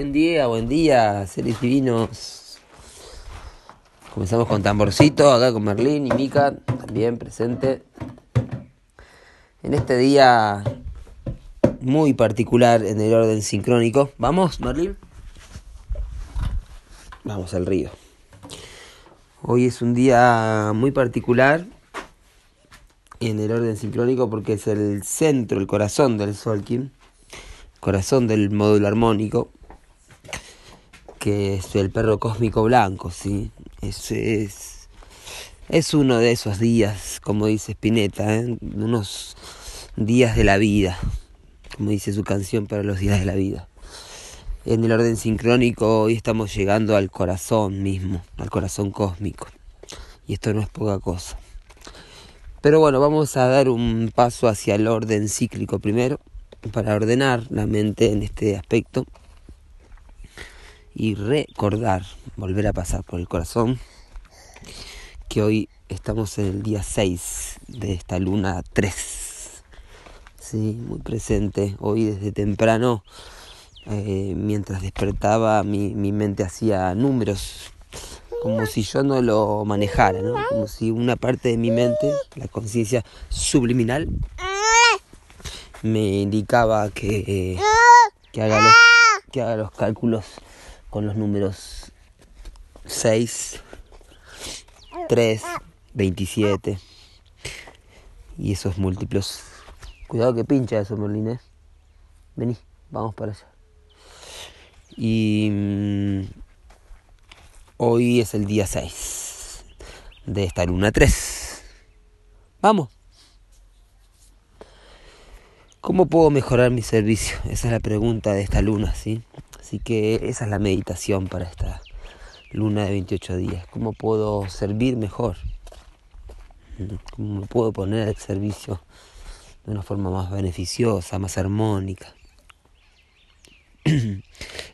buen día, buen día, seres divinos. Comenzamos con tamborcito, acá con Merlín y Mika, también presente. En este día muy particular en el orden sincrónico. ¿Vamos, Merlín? Vamos al río. Hoy es un día muy particular en el orden sincrónico porque es el centro, el corazón del Solkin, corazón del módulo armónico que es el perro cósmico blanco, ¿sí? Es, es, es uno de esos días, como dice Spinetta, ¿eh? unos días de la vida, como dice su canción para los días de la vida. En el orden sincrónico hoy estamos llegando al corazón mismo, al corazón cósmico. Y esto no es poca cosa. Pero bueno, vamos a dar un paso hacia el orden cíclico primero, para ordenar la mente en este aspecto y recordar, volver a pasar por el corazón, que hoy estamos en el día 6 de esta luna 3. Sí, muy presente. Hoy desde temprano, eh, mientras despertaba, mi, mi mente hacía números, como si yo no lo manejara, ¿no? Como si una parte de mi mente, la conciencia subliminal, me indicaba que, que, haga los, que haga los cálculos con los números 6, 3, 27 y esos múltiplos. Cuidado que pincha eso, Merlín, ¿eh? Vení, vamos para allá. Y mm, hoy es el día 6 de esta luna 3. Vamos. ¿Cómo puedo mejorar mi servicio? Esa es la pregunta de esta luna, ¿sí? Así que esa es la meditación para esta luna de 28 días. ¿Cómo puedo servir mejor? ¿Cómo puedo poner al servicio de una forma más beneficiosa, más armónica? en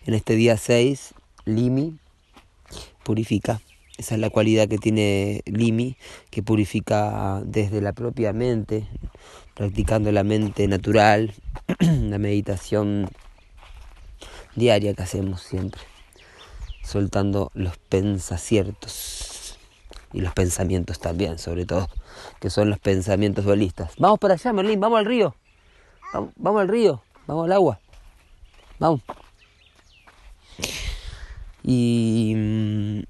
este día 6, Limi purifica. Esa es la cualidad que tiene Limi, que purifica desde la propia mente, practicando la mente natural, la meditación diaria que hacemos siempre, soltando los pensaciertos y los pensamientos también, sobre todo, que son los pensamientos dualistas. Vamos para allá, Merlín, vamos al río, vamos, al río, vamos al agua, vamos. Y mm,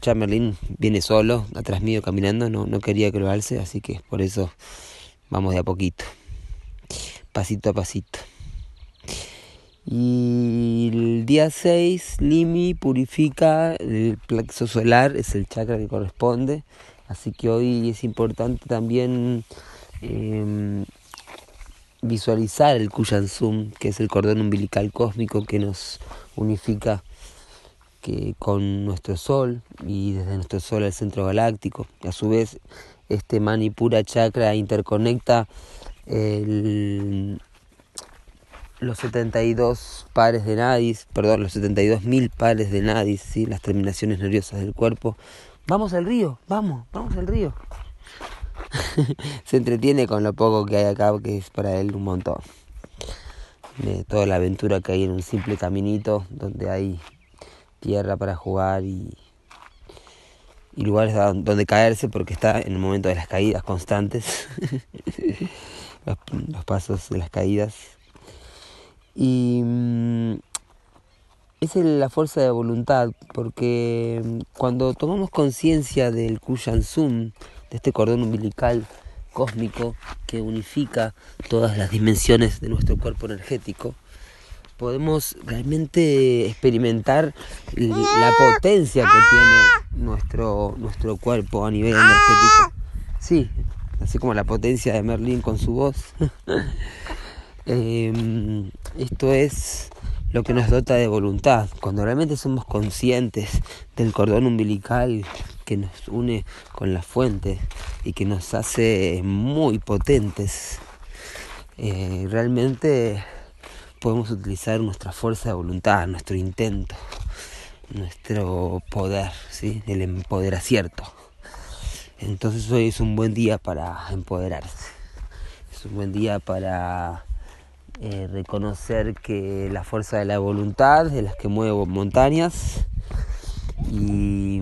ya Merlín viene solo, atrás mío caminando, no, no quería que lo alce, así que por eso vamos de a poquito, pasito a pasito. Y el día 6, Limi purifica el plexo solar, es el chakra que corresponde. Así que hoy es importante también eh, visualizar el Kuyansum, que es el cordón umbilical cósmico que nos unifica que con nuestro Sol y desde nuestro Sol al centro galáctico. A su vez, este Manipura chakra interconecta el los 72 pares de nadis, perdón, los 72 mil pares de nadis, ¿sí? las terminaciones nerviosas del cuerpo. Vamos al río, vamos, vamos al río. Se entretiene con lo poco que hay acá, que es para él un montón. De toda la aventura que hay en un simple caminito donde hay tierra para jugar y lugares donde caerse porque está en el momento de las caídas constantes. los pasos de las caídas y mm, es la fuerza de voluntad, porque mm, cuando tomamos conciencia del Kuyansum, de este cordón umbilical cósmico que unifica todas las dimensiones de nuestro cuerpo energético, podemos realmente experimentar la potencia que tiene nuestro, nuestro cuerpo a nivel energético. Sí, así como la potencia de Merlín con su voz. Em, esto es lo que nos dota de voluntad. Cuando realmente somos conscientes del cordón umbilical que nos une con la fuente y que nos hace muy potentes, eh, realmente podemos utilizar nuestra fuerza de voluntad, nuestro intento, nuestro poder, ¿sí? el empoderacierto. Entonces hoy es un buen día para empoderarse. Es un buen día para eh, reconocer que la fuerza de la voluntad es la que mueve montañas y,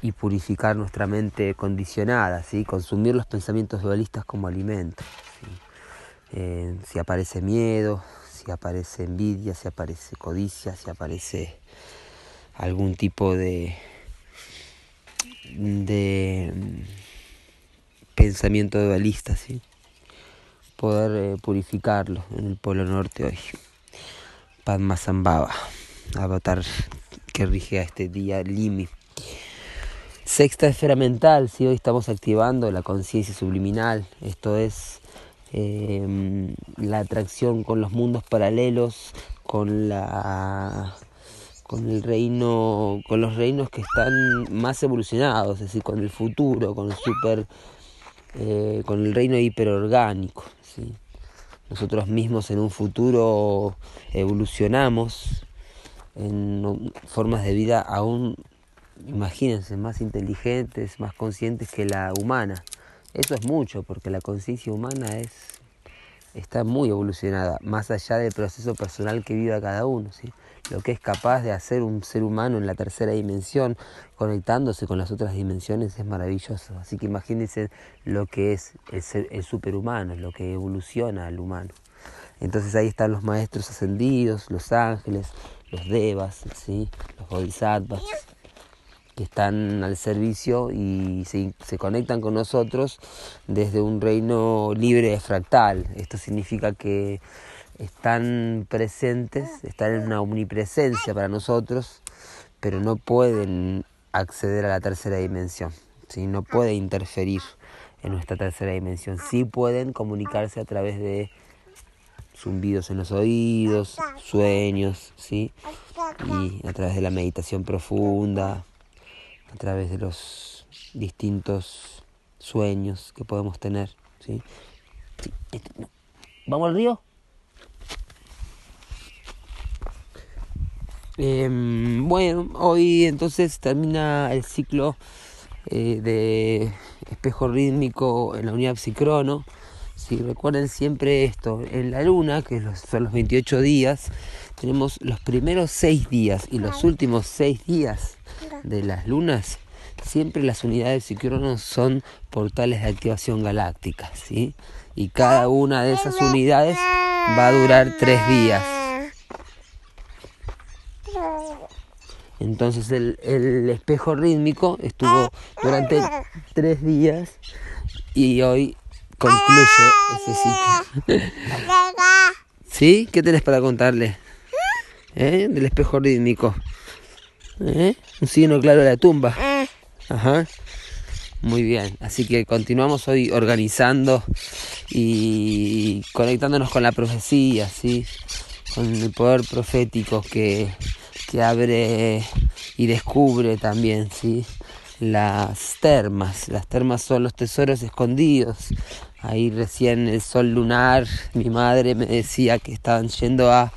y purificar nuestra mente condicionada, ¿sí? consumir los pensamientos dualistas como alimento. Eh, si aparece miedo, si aparece envidia, si aparece codicia, si aparece algún tipo de, de pensamiento dualista, ¿sí? Poder eh, purificarlo en el Polo Norte hoy. Padma Sambhava, avatar que rige a este día Limi. Sexta esfera mental, si hoy estamos activando la conciencia subliminal, esto es em, la atracción con los mundos paralelos, con la con el reino, con los reinos que están más evolucionados, es decir, con el futuro, con el super, eh, con el reino hiperorgánico. Nosotros mismos en un futuro evolucionamos en formas de vida aún, imagínense, más inteligentes, más conscientes que la humana. Eso es mucho, porque la conciencia humana es, está muy evolucionada, más allá del proceso personal que viva cada uno. ¿sí? Lo que es capaz de hacer un ser humano en la tercera dimensión, conectándose con las otras dimensiones, es maravilloso. Así que imagínense lo que es el, ser, el superhumano, lo que evoluciona al humano. Entonces ahí están los maestros ascendidos, los ángeles, los devas, ¿sí? los bodhisattvas, que están al servicio y se, se, conectan con nosotros desde un reino libre fractal. Esto significa que están presentes, están en una omnipresencia para nosotros, pero no pueden acceder a la tercera dimensión, ¿sí? no pueden interferir en nuestra tercera dimensión. Sí pueden comunicarse a través de zumbidos en los oídos, sueños, ¿sí? Y a través de la meditación profunda, a través de los distintos sueños que podemos tener, ¿sí? Este, ¿Vamos al río? Em, bueno, hoy entonces termina el ciclo eh, de espejo rítmico en la unidad psicrono. Si recuerden siempre esto, en la luna, que son los 28 días, tenemos los primeros 6 días y los últimos 6 días de las lunas, siempre las unidades psicronos son portales de activación galáctica, ¿sí? Y cada una de esas unidades va a durar 3 días. Entonces el, el espejo rítmico estuvo durante 3 días y hoy concluye ese ciclo. ¿Sí? ¿Qué tenés para contarle? ¿Eh? Del espejo rítmico. ¿Eh? Un signo claro de la tumba. Ajá. Muy bien. Así que continuamos hoy organizando y conectándonos con la profecía, ¿sí? Con el poder profético que, que abre y descubre también, ¿sí? Las termas. Las termas son los tesoros escondidos Ahí recién el sol lunar, mi madre me decía que estaban yendo a,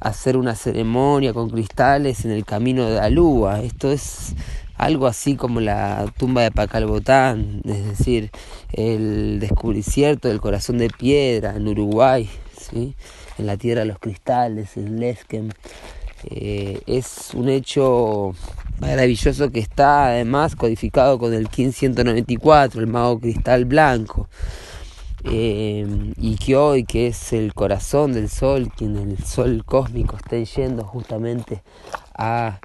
hacer una ceremonia con cristales en el camino de Alúa. Esto es algo así como la tumba de Pacalbotán, es decir, el descubrimiento del corazón de piedra en Uruguay, ¿sí? en la tierra de los cristales, en Lesquem. Eh, es un hecho maravilloso que está además codificado con el 1594, el mago cristal blanco. Eh, y que hoy, que es el corazón del sol, quien el sol cósmico está yendo justamente a,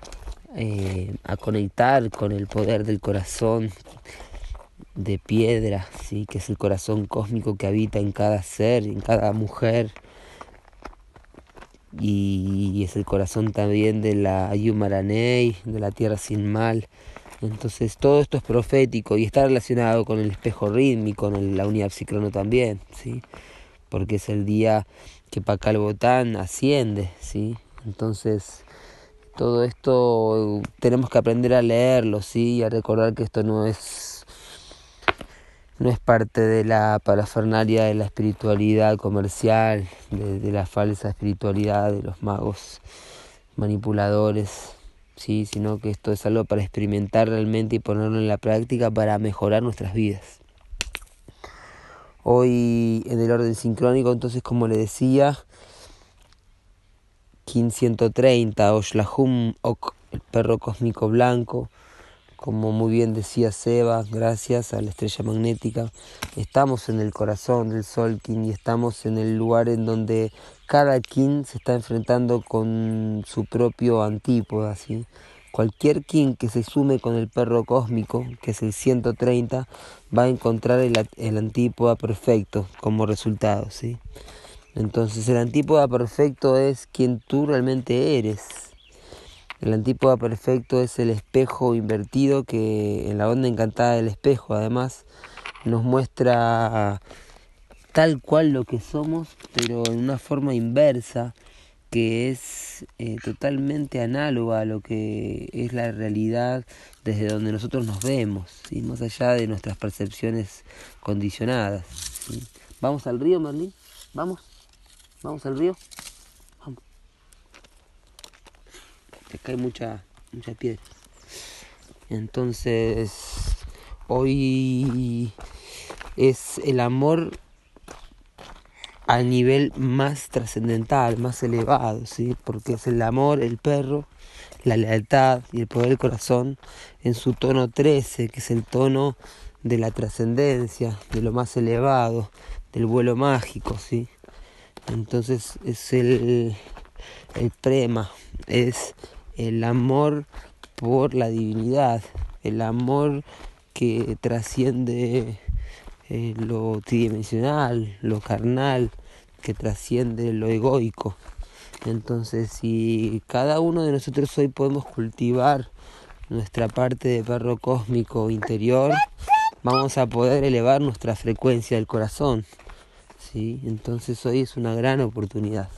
eh, a conectar con el poder del corazón de piedra, ¿sí? que es el corazón cósmico que habita en cada ser, en cada mujer, y es el corazón también de la Yumaranei, de la tierra sin mal. Entonces todo esto es profético y está relacionado con el espejo rítmico, con la unidad psicrono también, ¿sí? porque es el día que Pacal Botán asciende, ¿sí? entonces todo esto tenemos que aprender a leerlo, ¿sí? y a recordar que esto no es no es parte de la parafernalia de la espiritualidad comercial, de, la falsa espiritualidad de los magos manipuladores, sí, sino que esto es algo para experimentar realmente y ponerlo en la práctica para mejorar nuestras vidas. Hoy en el orden sincrónico, entonces como le decía, 1530, Oshlahum Ok, el perro cósmico blanco, como muy bien decía Seba, gracias a la estrella magnética, estamos en el corazón del Sol King y estamos en el lugar en donde cada King se está enfrentando con su propio antípoda, ¿sí? Cualquier king que se sume con el perro cósmico, que es el 130, va a encontrar el, el antípoda perfecto como resultado, ¿sí? Entonces el antípoda perfecto es quien tú realmente eres. El antípoda perfecto es el espejo invertido que en la onda encantada del espejo además nos muestra tal cual lo que somos, pero en una forma inversa que es eh, totalmente análoga a lo que es la realidad desde donde nosotros nos vemos, ¿sí? más allá de nuestras percepciones condicionadas. ¿Vamos al río, Merlín? ¿Vamos? ¿Vamos al río? Vamos. Acá hay mucha, mucha piedra. Entonces, hoy es el amor al nivel más trascendental, más elevado, ¿sí? porque es el amor, el perro, la lealtad y el poder del corazón en su tono 13, que es el tono de la trascendencia, de lo más elevado, del vuelo mágico, ¿sí? Entonces es el, el prema, es el amor por la divinidad, el amor que trasciende eh, lo tridimensional, lo carnal, que trasciende lo egoico. Entonces, si cada uno de nosotros hoy podemos cultivar nuestra parte de perro cósmico interior, vamos a poder elevar nuestra frecuencia del corazón. ¿sí? Entonces hoy es una gran oportunidad.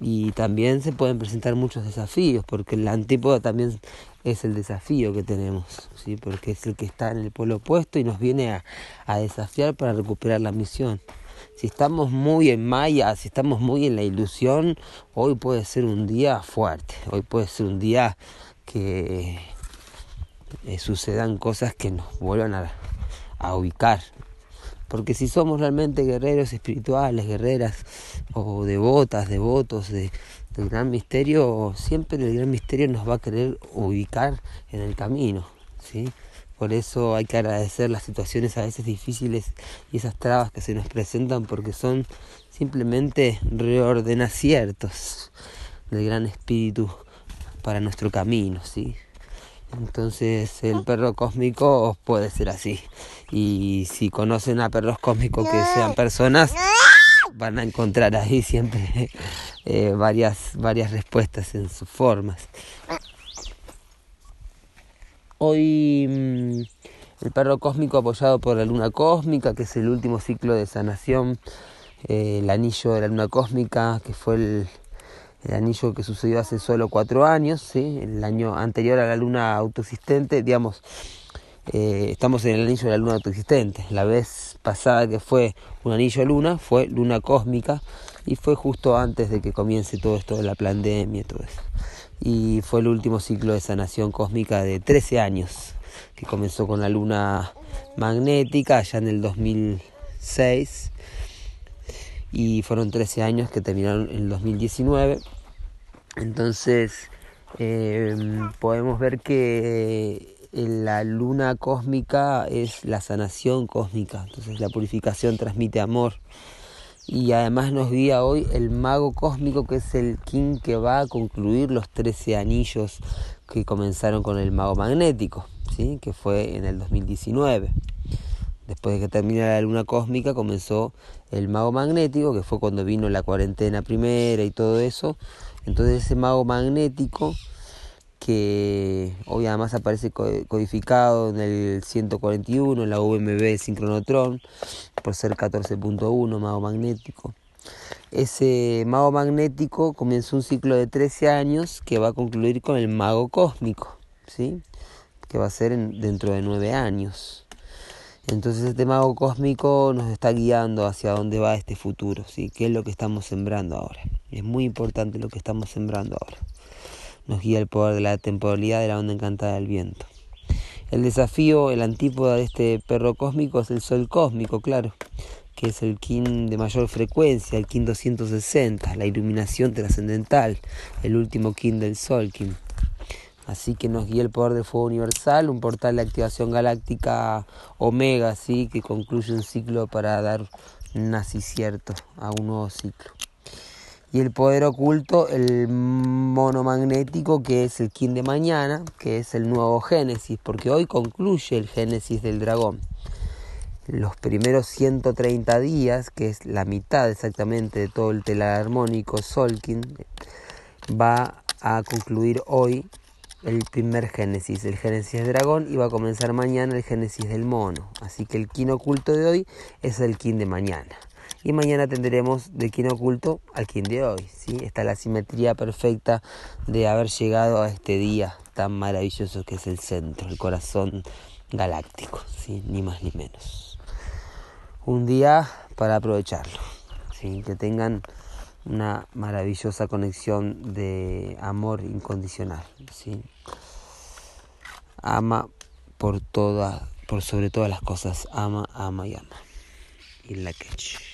Y también se pueden presentar muchos desafíos, porque la antípoda también es el desafío que tenemos, ¿sí? porque es el que está en el polo opuesto y nos viene a, a desafiar para recuperar la misión. Si estamos muy en Maya, si estamos muy en la ilusión, hoy puede ser un día fuerte, hoy puede ser un día que eh, sucedan cosas que nos vuelvan a ubicar porque si somos realmente guerreros espirituales, guerreras o devotas, devotos de, del gran misterio, siempre el gran misterio nos va a querer ubicar en el camino. ¿sí? Por eso hay que agradecer las situaciones a veces difíciles y esas trabas que se nos presentan porque son simplemente reordenaciertos del gran espíritu para nuestro camino. ¿sí? Entonces el perro cósmico puede ser así. Y si conocen a perros cósmicos que sean personas, van a encontrar ahí siempre eh, varias, varias respuestas en sus formas. Hoy mm, el perro cósmico apoyado por la luna cósmica, que es el último ciclo de sanación, eh, el anillo de la luna cósmica, que fue el, el anillo que sucedió hace solo cuatro años, ¿sí? el año anterior a la luna autoexistente, digamos, eh, estamos en el anillo de la luna autoexistente. La vez pasada que fue un anillo luna fue luna cósmica y fue justo antes de que comience todo esto de la pandemia y todo eso. Y fue el último ciclo de sanación cósmica de 13 años, que comenzó con la luna magnética allá en el 2006 y fueron 13 años que terminaron en el 2019. Entonces eh, podemos ver que la luna cósmica es la sanación cósmica, entonces la purificación transmite amor. Y además nos guía hoy el mago cósmico que es el king que va a concluir los 13 anillos que comenzaron con el mago magnético, ¿sí? que fue en el 2019. Después de que termina la luna cósmica comenzó el mago magnético, que fue cuando vino la cuarentena primera y todo eso. Entonces ese mago magnético, que hoy además aparece codificado en el 141, en la UMB sincronotron, por ser 14.1, mago magnético. Ese mago magnético comenzó un ciclo de 13 años que va a concluir con el mago cósmico, ¿sí? que va a ser dentro de 9 años. Entonces este mago cósmico nos está guiando hacia dónde va este futuro, ¿sí? ¿Qué es lo que estamos sembrando ahora? Es muy importante lo que estamos sembrando ahora. Nos guía el poder de la temporalidad de la onda encantada del viento. El desafío, el antípoda de este perro cósmico es el sol cósmico, claro, que es el kin de mayor frecuencia, el kin 260, la iluminación trascendental, el último kin del sol, kin. Así que nos guía el poder del fuego universal, un portal de activación galáctica omega, ¿sí? que concluye un ciclo para dar nacicierto a un nuevo ciclo. Y el poder oculto, el monomagnético, que es el kin de mañana, que es el nuevo Génesis, porque hoy concluye el Génesis del dragón. Los primeros 130 días, que es la mitad exactamente de todo el telar armónico Solkin, va a concluir hoy el primer Génesis, el Génesis del dragón, y va a comenzar mañana el Génesis del mono. Así que el kin oculto de hoy es el kin de mañana. Y mañana tendremos del kin oculto al kin de hoy. ¿sí? Está la simetría perfecta de haber llegado a este día tan maravilloso que es el centro, el corazón galáctico, ¿sí? ni más ni menos. Un día para aprovecharlo. ¿sí? Que tengan una maravillosa conexión de amor incondicional. ¿sí? Ama por todas, por sobre todas las cosas, ama, ama y ama. Y la quech.